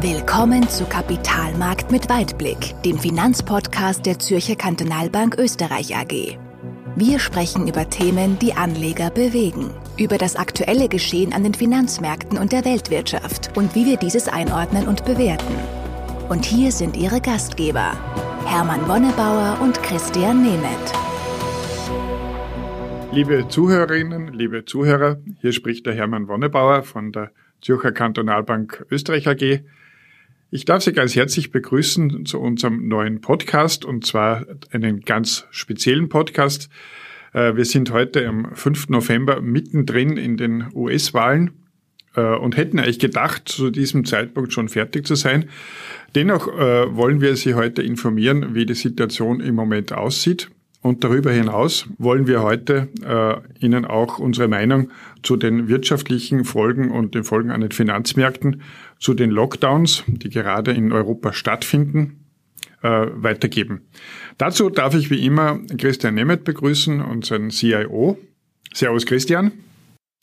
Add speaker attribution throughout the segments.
Speaker 1: Willkommen zu Kapitalmarkt mit Weitblick, dem Finanzpodcast der Zürcher Kantonalbank Österreich AG. Wir sprechen über Themen, die Anleger bewegen, über das aktuelle Geschehen an den Finanzmärkten und der Weltwirtschaft und wie wir dieses einordnen und bewerten. Und hier sind Ihre Gastgeber, Hermann Wonnebauer und Christian Nemeth.
Speaker 2: Liebe Zuhörerinnen, liebe Zuhörer, hier spricht der Hermann Wonnebauer von der Zürcher Kantonalbank Österreich AG. Ich darf Sie ganz herzlich begrüßen zu unserem neuen Podcast und zwar einen ganz speziellen Podcast. Äh, wir sind heute am 5. November mittendrin in den US-Wahlen äh, und hätten eigentlich gedacht, zu diesem Zeitpunkt schon fertig zu sein. Dennoch äh, wollen wir Sie heute informieren, wie die Situation im Moment aussieht. Und darüber hinaus wollen wir heute Ihnen auch unsere Meinung zu den wirtschaftlichen Folgen und den Folgen an den Finanzmärkten zu den Lockdowns, die gerade in Europa stattfinden, äh, weitergeben. Dazu darf ich wie immer Christian Nemeth begrüßen, unseren CIO. Servus Christian.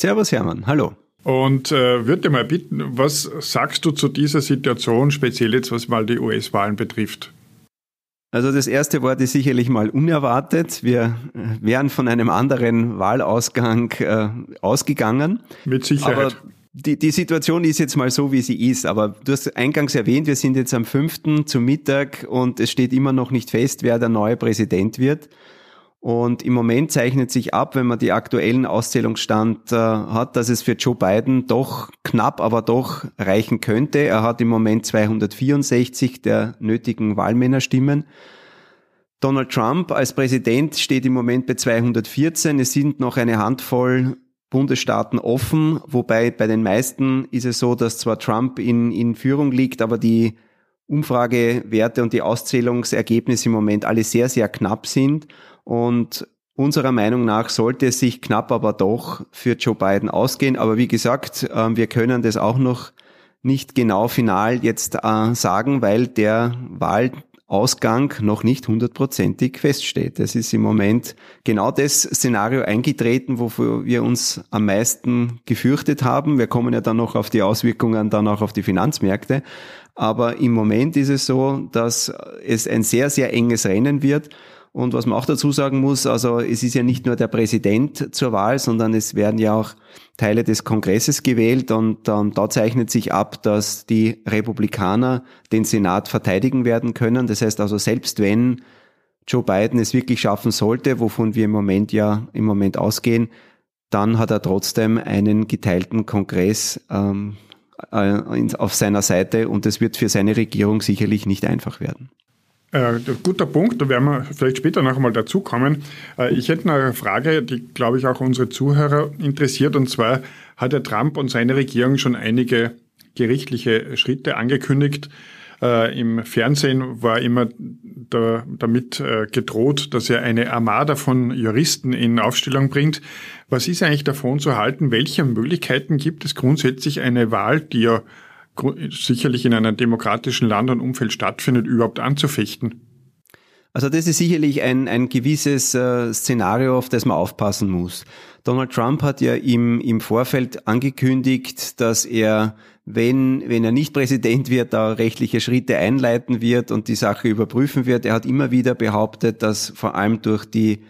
Speaker 3: Servus Hermann, hallo.
Speaker 2: Und äh, würde mal bitten, was sagst du zu dieser Situation, speziell jetzt was mal die US-Wahlen betrifft?
Speaker 3: Also das erste Wort ist sicherlich mal unerwartet. Wir äh, wären von einem anderen Wahlausgang äh, ausgegangen.
Speaker 2: Mit Sicherheit.
Speaker 3: Aber die, die Situation ist jetzt mal so, wie sie ist, aber du hast eingangs erwähnt, wir sind jetzt am 5. zum Mittag und es steht immer noch nicht fest, wer der neue Präsident wird. Und im Moment zeichnet sich ab, wenn man die aktuellen Auszählungsstand äh, hat, dass es für Joe Biden doch knapp, aber doch reichen könnte. Er hat im Moment 264 der nötigen Wahlmännerstimmen. Donald Trump als Präsident steht im Moment bei 214. Es sind noch eine Handvoll Bundesstaaten offen, wobei bei den meisten ist es so, dass zwar Trump in, in Führung liegt, aber die Umfragewerte und die Auszählungsergebnisse im Moment alle sehr, sehr knapp sind. Und unserer Meinung nach sollte es sich knapp aber doch für Joe Biden ausgehen. Aber wie gesagt, ähm, wir können das auch noch nicht genau final jetzt äh, sagen, weil der Wahl Ausgang noch nicht hundertprozentig feststeht. Es ist im Moment genau das Szenario eingetreten, wofür wir uns am meisten gefürchtet haben. Wir kommen ja dann noch auf die Auswirkungen dann auch auf die Finanzmärkte. Aber im Moment ist es so, dass es ein sehr, sehr enges Rennen wird. Und was man auch dazu sagen muss, also es ist ja nicht nur der Präsident zur Wahl, sondern es werden ja auch Teile des Kongresses gewählt und ähm, da zeichnet sich ab, dass die Republikaner den Senat verteidigen werden können. Das heißt also, selbst wenn Joe Biden es wirklich schaffen sollte, wovon wir im Moment ja im Moment ausgehen, dann hat er trotzdem einen geteilten Kongress ähm, äh, auf seiner Seite und es wird für seine Regierung sicherlich nicht einfach werden.
Speaker 2: Äh, guter Punkt, da werden wir vielleicht später noch einmal dazu kommen. Äh, ich hätte noch eine Frage, die, glaube ich, auch unsere Zuhörer interessiert. Und zwar hat der Trump und seine Regierung schon einige gerichtliche Schritte angekündigt. Äh, Im Fernsehen war immer da, damit gedroht, dass er eine Armada von Juristen in Aufstellung bringt. Was ist eigentlich davon zu halten? Welche Möglichkeiten gibt es grundsätzlich eine Wahl, die ja sicherlich in einem demokratischen Land und Umfeld stattfindet, überhaupt anzufechten?
Speaker 3: Also das ist sicherlich ein, ein gewisses äh, Szenario, auf das man aufpassen muss. Donald Trump hat ja im, im Vorfeld angekündigt, dass er, wenn, wenn er nicht Präsident wird, da rechtliche Schritte einleiten wird und die Sache überprüfen wird. Er hat immer wieder behauptet, dass vor allem durch die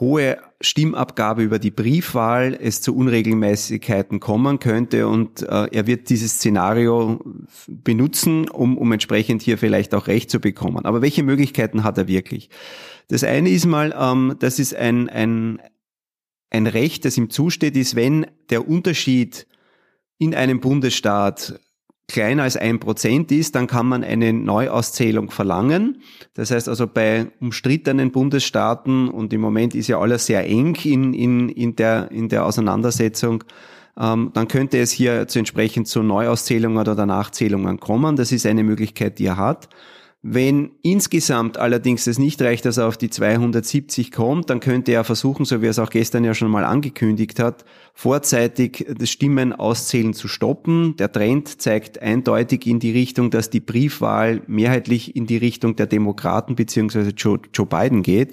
Speaker 3: hohe Stimmabgabe über die Briefwahl es zu Unregelmäßigkeiten kommen könnte und äh, er wird dieses Szenario benutzen, um, um entsprechend hier vielleicht auch Recht zu bekommen. Aber welche Möglichkeiten hat er wirklich? Das eine ist mal, ähm, das ist ein, ein, ein Recht, das ihm zusteht, ist, wenn der Unterschied in einem Bundesstaat kleiner als ein Prozent ist, dann kann man eine Neuauszählung verlangen. Das heißt also bei umstrittenen Bundesstaaten und im Moment ist ja alles sehr eng in, in, in, der, in der Auseinandersetzung, ähm, dann könnte es hier zu entsprechend zu Neuauszählungen oder Nachzählungen kommen. Das ist eine Möglichkeit, die er hat. Wenn insgesamt allerdings es nicht reicht, dass er auf die 270 kommt, dann könnte er versuchen, so wie er es auch gestern ja schon mal angekündigt hat, vorzeitig das Stimmen auszählen zu stoppen. Der Trend zeigt eindeutig in die Richtung, dass die Briefwahl mehrheitlich in die Richtung der Demokraten beziehungsweise Joe, Joe Biden geht.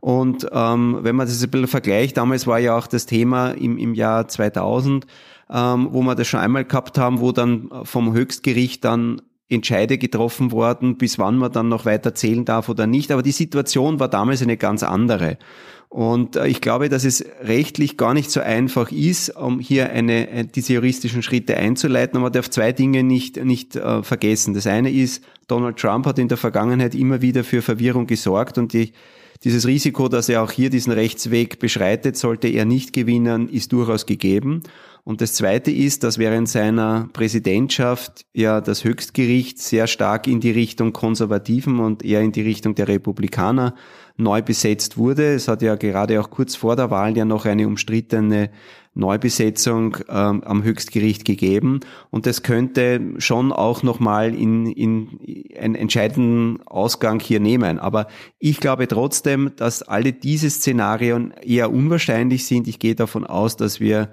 Speaker 3: Und ähm, wenn man das ein bisschen vergleicht, damals war ja auch das Thema im, im Jahr 2000, ähm, wo wir das schon einmal gehabt haben, wo dann vom Höchstgericht dann Entscheide getroffen worden, bis wann man dann noch weiter zählen darf oder nicht. Aber die Situation war damals eine ganz andere. Und äh, ich glaube, dass es rechtlich gar nicht so einfach ist, um hier eine, äh, diese juristischen Schritte einzuleiten. Aber man darf zwei Dinge nicht, nicht äh, vergessen. Das eine ist, Donald Trump hat in der Vergangenheit immer wieder für Verwirrung gesorgt und die, dieses Risiko, dass er auch hier diesen Rechtsweg beschreitet, sollte er nicht gewinnen, ist durchaus gegeben. Und das Zweite ist, dass während seiner Präsidentschaft ja das Höchstgericht sehr stark in die Richtung Konservativen und eher in die Richtung der Republikaner neu besetzt wurde. Es hat ja gerade auch kurz vor der Wahl ja noch eine umstrittene Neubesetzung ähm, am Höchstgericht gegeben. Und das könnte schon auch nochmal in, in einen entscheidenden Ausgang hier nehmen. Aber ich glaube trotzdem, dass alle diese Szenarien eher unwahrscheinlich sind. Ich gehe davon aus, dass wir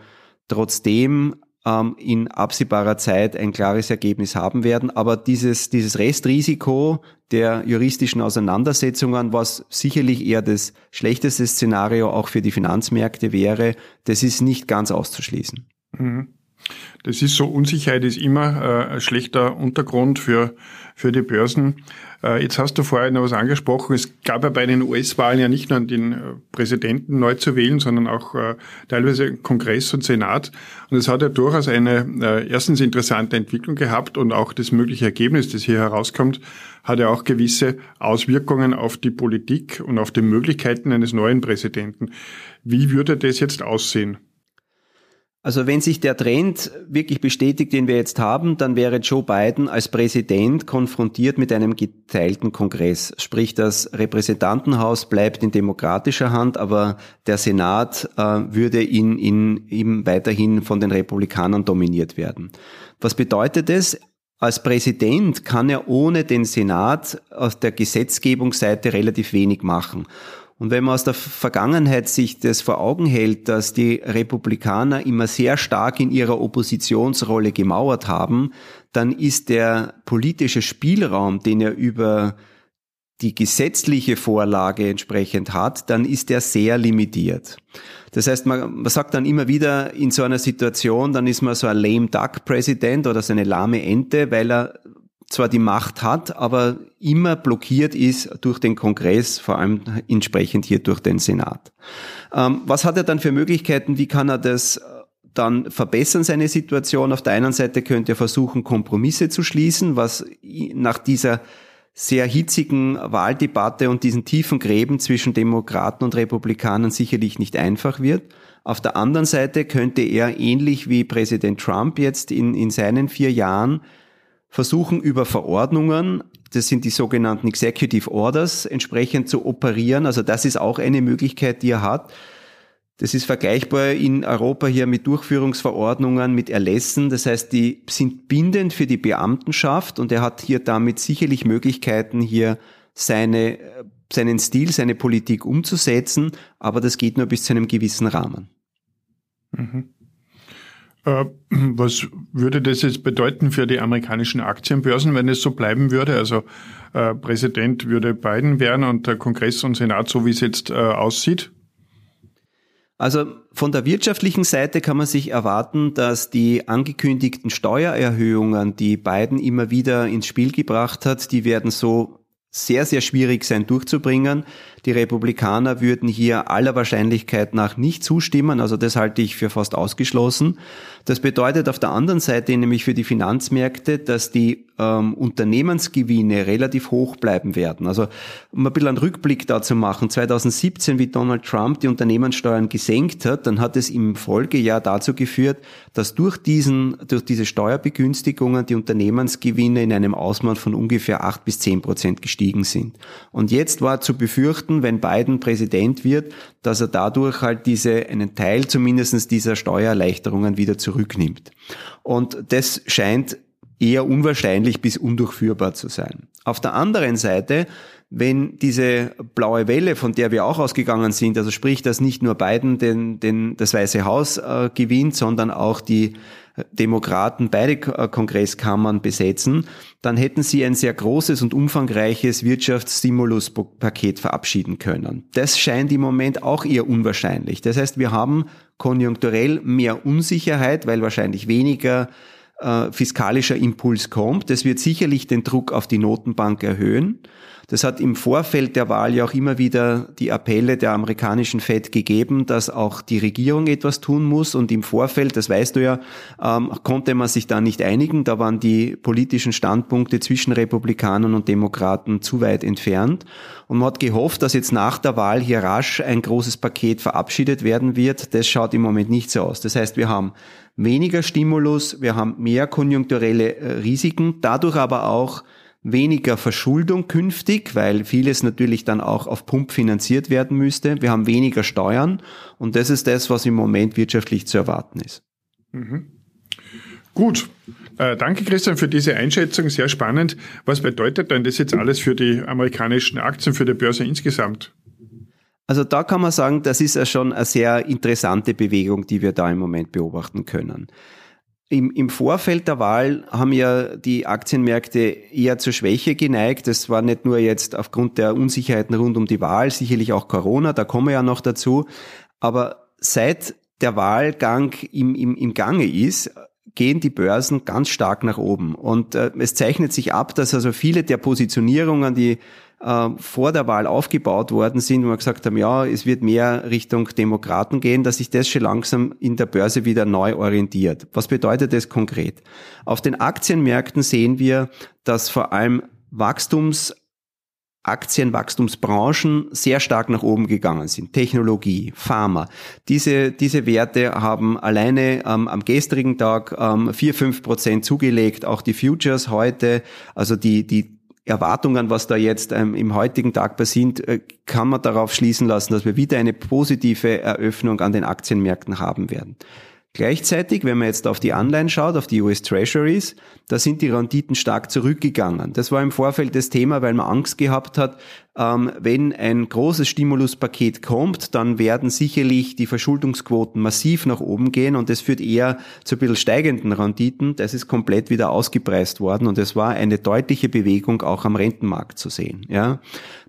Speaker 3: trotzdem ähm, in absehbarer Zeit ein klares Ergebnis haben werden. Aber dieses, dieses Restrisiko der juristischen Auseinandersetzungen, was sicherlich eher das schlechteste Szenario auch für die Finanzmärkte wäre, das ist nicht ganz auszuschließen.
Speaker 2: Mhm. Das ist so, Unsicherheit ist immer äh, ein schlechter Untergrund für, für die Börsen. Äh, jetzt hast du vorher noch was angesprochen. Es gab ja bei den US-Wahlen ja nicht nur den äh, Präsidenten neu zu wählen, sondern auch äh, teilweise Kongress und Senat. Und es hat ja durchaus eine äh, erstens interessante Entwicklung gehabt und auch das mögliche Ergebnis, das hier herauskommt, hat ja auch gewisse Auswirkungen auf die Politik und auf die Möglichkeiten eines neuen Präsidenten. Wie würde das jetzt aussehen?
Speaker 3: Also wenn sich der Trend wirklich bestätigt, den wir jetzt haben, dann wäre Joe Biden als Präsident konfrontiert mit einem geteilten Kongress. Sprich, das Repräsentantenhaus bleibt in demokratischer Hand, aber der Senat äh, würde in, in, ihm weiterhin von den Republikanern dominiert werden. Was bedeutet es? Als Präsident kann er ohne den Senat aus der Gesetzgebungsseite relativ wenig machen. Und wenn man aus der Vergangenheit sich das vor Augen hält, dass die Republikaner immer sehr stark in ihrer Oppositionsrolle gemauert haben, dann ist der politische Spielraum, den er über die gesetzliche Vorlage entsprechend hat, dann ist er sehr limitiert. Das heißt, man, man sagt dann immer wieder in so einer Situation, dann ist man so ein lame duck Präsident oder so eine lahme Ente, weil er zwar die Macht hat, aber immer blockiert ist durch den Kongress, vor allem entsprechend hier durch den Senat. Ähm, was hat er dann für Möglichkeiten? Wie kann er das äh, dann verbessern, seine Situation? Auf der einen Seite könnte er versuchen, Kompromisse zu schließen, was nach dieser sehr hitzigen Wahldebatte und diesen tiefen Gräben zwischen Demokraten und Republikanern sicherlich nicht einfach wird. Auf der anderen Seite könnte er ähnlich wie Präsident Trump jetzt in, in seinen vier Jahren versuchen über Verordnungen, das sind die sogenannten Executive Orders, entsprechend zu operieren. Also das ist auch eine Möglichkeit, die er hat. Das ist vergleichbar in Europa hier mit Durchführungsverordnungen, mit Erlässen. Das heißt, die sind bindend für die Beamtenschaft und er hat hier damit sicherlich Möglichkeiten, hier seine, seinen Stil, seine Politik umzusetzen. Aber das geht nur bis zu einem gewissen Rahmen.
Speaker 2: Mhm. Äh, was würde das jetzt bedeuten für die amerikanischen Aktienbörsen, wenn es so bleiben würde? Also äh, Präsident würde Biden werden und der Kongress und Senat, so wie es jetzt äh, aussieht?
Speaker 3: Also von der wirtschaftlichen Seite kann man sich erwarten, dass die angekündigten Steuererhöhungen, die Biden immer wieder ins Spiel gebracht hat, die werden so sehr, sehr schwierig sein durchzubringen. Die Republikaner würden hier aller Wahrscheinlichkeit nach nicht zustimmen, also das halte ich für fast ausgeschlossen. Das bedeutet auf der anderen Seite nämlich für die Finanzmärkte, dass die ähm, Unternehmensgewinne relativ hoch bleiben werden. Also um ein bisschen einen Rückblick dazu machen, 2017, wie Donald Trump die Unternehmenssteuern gesenkt hat, dann hat es im Folgejahr dazu geführt, dass durch diesen, durch diese Steuerbegünstigungen die Unternehmensgewinne in einem Ausmaß von ungefähr acht bis zehn Prozent gestiegen sind. Und jetzt war zu befürchten, wenn Biden Präsident wird, dass er dadurch halt diese, einen Teil zumindestens dieser Steuererleichterungen wieder zurücknimmt. Und das scheint eher unwahrscheinlich bis undurchführbar zu sein. Auf der anderen Seite, wenn diese blaue Welle, von der wir auch ausgegangen sind, also sprich, dass nicht nur Biden den, den, das Weiße Haus äh, gewinnt, sondern auch die Demokraten beide äh, Kongresskammern besetzen, dann hätten sie ein sehr großes und umfangreiches Wirtschaftsstimuluspaket verabschieden können. Das scheint im Moment auch eher unwahrscheinlich. Das heißt, wir haben konjunkturell mehr Unsicherheit, weil wahrscheinlich weniger äh, fiskalischer Impuls kommt. Das wird sicherlich den Druck auf die Notenbank erhöhen. Das hat im Vorfeld der Wahl ja auch immer wieder die Appelle der amerikanischen Fed gegeben, dass auch die Regierung etwas tun muss. Und im Vorfeld, das weißt du ja, ähm, konnte man sich da nicht einigen. Da waren die politischen Standpunkte zwischen Republikanern und Demokraten zu weit entfernt. Und man hat gehofft, dass jetzt nach der Wahl hier rasch ein großes Paket verabschiedet werden wird. Das schaut im Moment nicht so aus. Das heißt, wir haben weniger Stimulus, wir haben mehr konjunkturelle äh, Risiken, dadurch aber auch weniger Verschuldung künftig, weil vieles natürlich dann auch auf Pump finanziert werden müsste. Wir haben weniger Steuern und das ist das, was im Moment wirtschaftlich zu erwarten ist.
Speaker 2: Mhm. Gut. Äh, danke, Christian, für diese Einschätzung. Sehr spannend. Was bedeutet denn das jetzt alles für die amerikanischen Aktien, für die Börse insgesamt?
Speaker 3: Also da kann man sagen, das ist ja schon eine sehr interessante Bewegung, die wir da im Moment beobachten können. Im, Im Vorfeld der Wahl haben ja die Aktienmärkte eher zur Schwäche geneigt. Das war nicht nur jetzt aufgrund der Unsicherheiten rund um die Wahl, sicherlich auch Corona, da kommen wir ja noch dazu. Aber seit der Wahlgang im, im, im Gange ist, gehen die Börsen ganz stark nach oben. Und äh, es zeichnet sich ab, dass also viele der Positionierungen, die äh, vor der Wahl aufgebaut worden sind, wo wir gesagt haben, ja, es wird mehr Richtung Demokraten gehen, dass sich das schon langsam in der Börse wieder neu orientiert. Was bedeutet das konkret? Auf den Aktienmärkten sehen wir, dass vor allem Wachstums Aktienwachstumsbranchen sehr stark nach oben gegangen sind. Technologie, Pharma. Diese, diese Werte haben alleine ähm, am gestrigen Tag ähm, 4, 5 Prozent zugelegt. Auch die Futures heute, also die, die Erwartungen, was da jetzt ähm, im heutigen Tag passiert, äh, kann man darauf schließen lassen, dass wir wieder eine positive Eröffnung an den Aktienmärkten haben werden. Gleichzeitig, wenn man jetzt auf die Anleihen schaut, auf die US Treasuries, da sind die Renditen stark zurückgegangen. Das war im Vorfeld das Thema, weil man Angst gehabt hat, ähm, wenn ein großes Stimuluspaket kommt, dann werden sicherlich die Verschuldungsquoten massiv nach oben gehen und das führt eher zu ein bisschen steigenden Renditen. Das ist komplett wieder ausgepreist worden und es war eine deutliche Bewegung auch am Rentenmarkt zu sehen. Ja.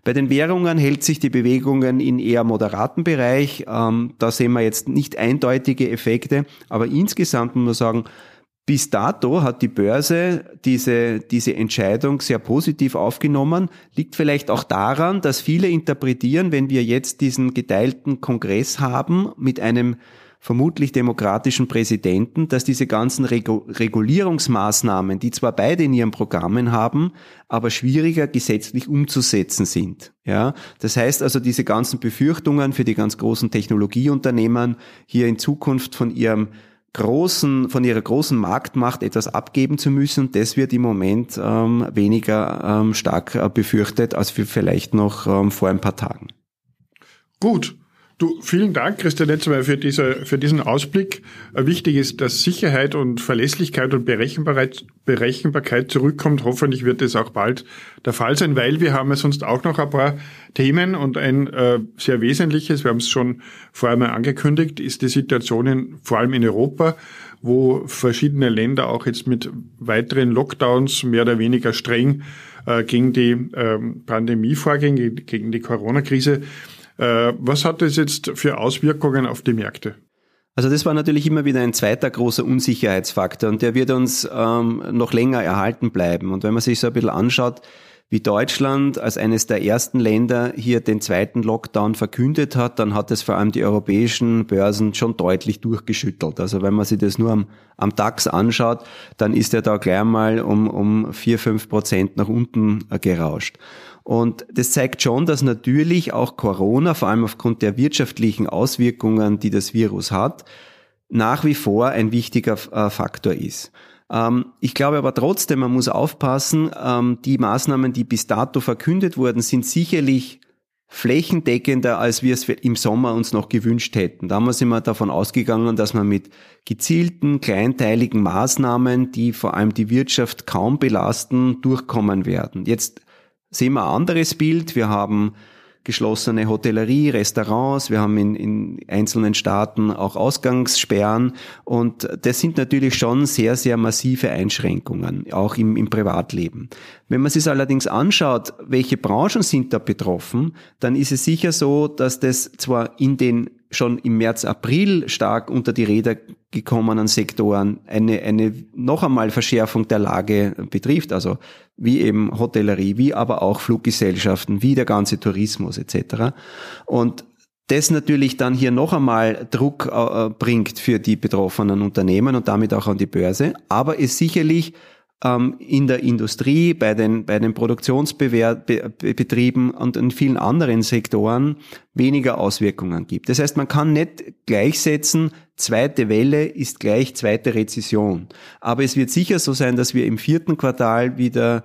Speaker 3: Bei den Währungen hält sich die Bewegungen in eher moderaten Bereich. Ähm, da sehen wir jetzt nicht eindeutige Effekte, aber insgesamt muss man sagen, bis dato hat die Börse diese, diese Entscheidung sehr positiv aufgenommen. Liegt vielleicht auch daran, dass viele interpretieren, wenn wir jetzt diesen geteilten Kongress haben mit einem vermutlich demokratischen Präsidenten, dass diese ganzen Regulierungsmaßnahmen, die zwar beide in ihren Programmen haben, aber schwieriger gesetzlich umzusetzen sind. Ja, das heißt also, diese ganzen Befürchtungen für die ganz großen Technologieunternehmen hier in Zukunft von ihrem großen, von ihrer großen Marktmacht etwas abgeben zu müssen. Das wird im Moment ähm, weniger ähm, stark äh, befürchtet als vielleicht noch ähm, vor ein paar Tagen.
Speaker 2: Gut, Du, vielen Dank, Christian Netzmeier, für, diese, für diesen Ausblick. Äh, wichtig ist, dass Sicherheit und Verlässlichkeit und Berechenbarkeit, Berechenbarkeit zurückkommt. Hoffentlich wird es auch bald der Fall sein, weil wir haben ja sonst auch noch ein paar Themen und ein äh, sehr wesentliches, wir haben es schon vorher mal angekündigt, ist die Situation in, vor allem in Europa, wo verschiedene Länder auch jetzt mit weiteren Lockdowns mehr oder weniger streng äh, gegen die ähm, Pandemie vorgehen, gegen die Corona-Krise was hat das jetzt für Auswirkungen auf die Märkte?
Speaker 3: Also das war natürlich immer wieder ein zweiter großer Unsicherheitsfaktor und der wird uns ähm, noch länger erhalten bleiben. Und wenn man sich so ein bisschen anschaut, wie Deutschland als eines der ersten Länder hier den zweiten Lockdown verkündet hat, dann hat es vor allem die europäischen Börsen schon deutlich durchgeschüttelt. Also wenn man sich das nur am, am DAX anschaut, dann ist er da gleich mal um, um vier fünf Prozent nach unten äh, gerauscht. Und das zeigt schon, dass natürlich auch Corona, vor allem aufgrund der wirtschaftlichen Auswirkungen, die das Virus hat, nach wie vor ein wichtiger äh, Faktor ist. Ähm, ich glaube aber trotzdem, man muss aufpassen, ähm, die Maßnahmen, die bis dato verkündet wurden, sind sicherlich flächendeckender, als wir es im Sommer uns noch gewünscht hätten. Damals sind wir davon ausgegangen, dass man mit gezielten, kleinteiligen Maßnahmen, die vor allem die Wirtschaft kaum belasten, durchkommen werden. Jetzt sehen wir ein anderes Bild. Wir haben geschlossene Hotellerie, Restaurants, wir haben in, in einzelnen Staaten auch Ausgangssperren und das sind natürlich schon sehr, sehr massive Einschränkungen, auch im, im Privatleben. Wenn man sich allerdings anschaut, welche Branchen sind da betroffen, dann ist es sicher so, dass das zwar in den schon im März, April stark unter die Räder gekommenen Sektoren eine, eine noch einmal Verschärfung der Lage betrifft, also wie eben Hotellerie, wie aber auch Fluggesellschaften, wie der ganze Tourismus etc. Und das natürlich dann hier noch einmal Druck äh, bringt für die betroffenen Unternehmen und damit auch an die Börse, aber es sicherlich ähm, in der Industrie, bei den, bei den Produktionsbetrieben und in vielen anderen Sektoren weniger Auswirkungen gibt. Das heißt, man kann nicht gleichsetzen, zweite Welle ist gleich zweite Rezession. Aber es wird sicher so sein, dass wir im vierten Quartal wieder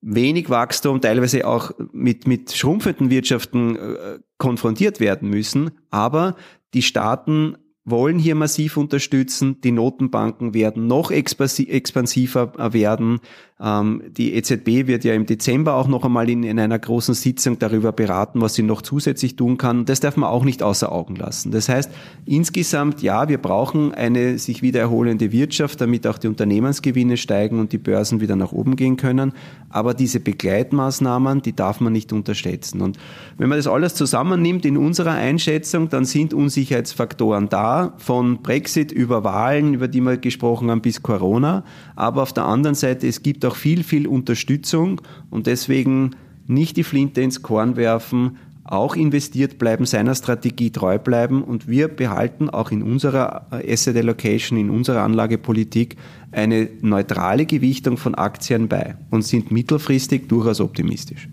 Speaker 3: wenig Wachstum, teilweise auch mit, mit schrumpfenden Wirtschaften äh, konfrontiert werden müssen. Aber die Staaten wollen hier massiv unterstützen. Die Notenbanken werden noch expansiver werden. Ähm, die EZB wird ja im Dezember auch noch einmal in, in einer großen Sitzung darüber beraten, was sie noch zusätzlich tun kann. Das darf man auch nicht außer Augen lassen. Das heißt, insgesamt, ja, wir brauchen eine sich wieder erholende Wirtschaft, damit auch die Unternehmensgewinne steigen und die Börsen wieder nach oben gehen können. Aber diese Begleitmaßnahmen, die darf man nicht unterschätzen. Und wenn man das alles zusammennimmt in unserer Einschätzung, dann sind Unsicherheitsfaktoren da, von Brexit über Wahlen, über die wir gesprochen haben, bis Corona. Aber auf der anderen Seite, es gibt auch viel, viel Unterstützung und deswegen nicht die Flinte ins Korn werfen, auch investiert bleiben, seiner Strategie treu bleiben und wir behalten auch in unserer Asset Allocation, in unserer Anlagepolitik eine neutrale Gewichtung von Aktien bei und sind mittelfristig durchaus optimistisch.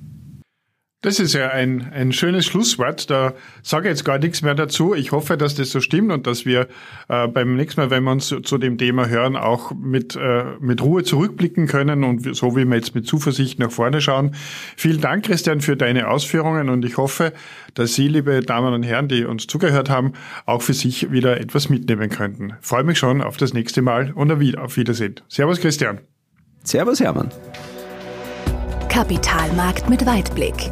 Speaker 2: Das ist ja ein, ein schönes Schlusswort. Da sage ich jetzt gar nichts mehr dazu. Ich hoffe, dass das so stimmt und dass wir äh, beim nächsten Mal, wenn wir uns zu, zu dem Thema hören, auch mit, äh, mit Ruhe zurückblicken können und so wie wir jetzt mit Zuversicht nach vorne schauen. Vielen Dank, Christian, für deine Ausführungen und ich hoffe, dass Sie, liebe Damen und Herren, die uns zugehört haben, auch für sich wieder etwas mitnehmen könnten. freue mich schon auf das nächste Mal und auf Wiedersehen. Servus, Christian.
Speaker 3: Servus, Hermann.
Speaker 1: Kapitalmarkt mit Weitblick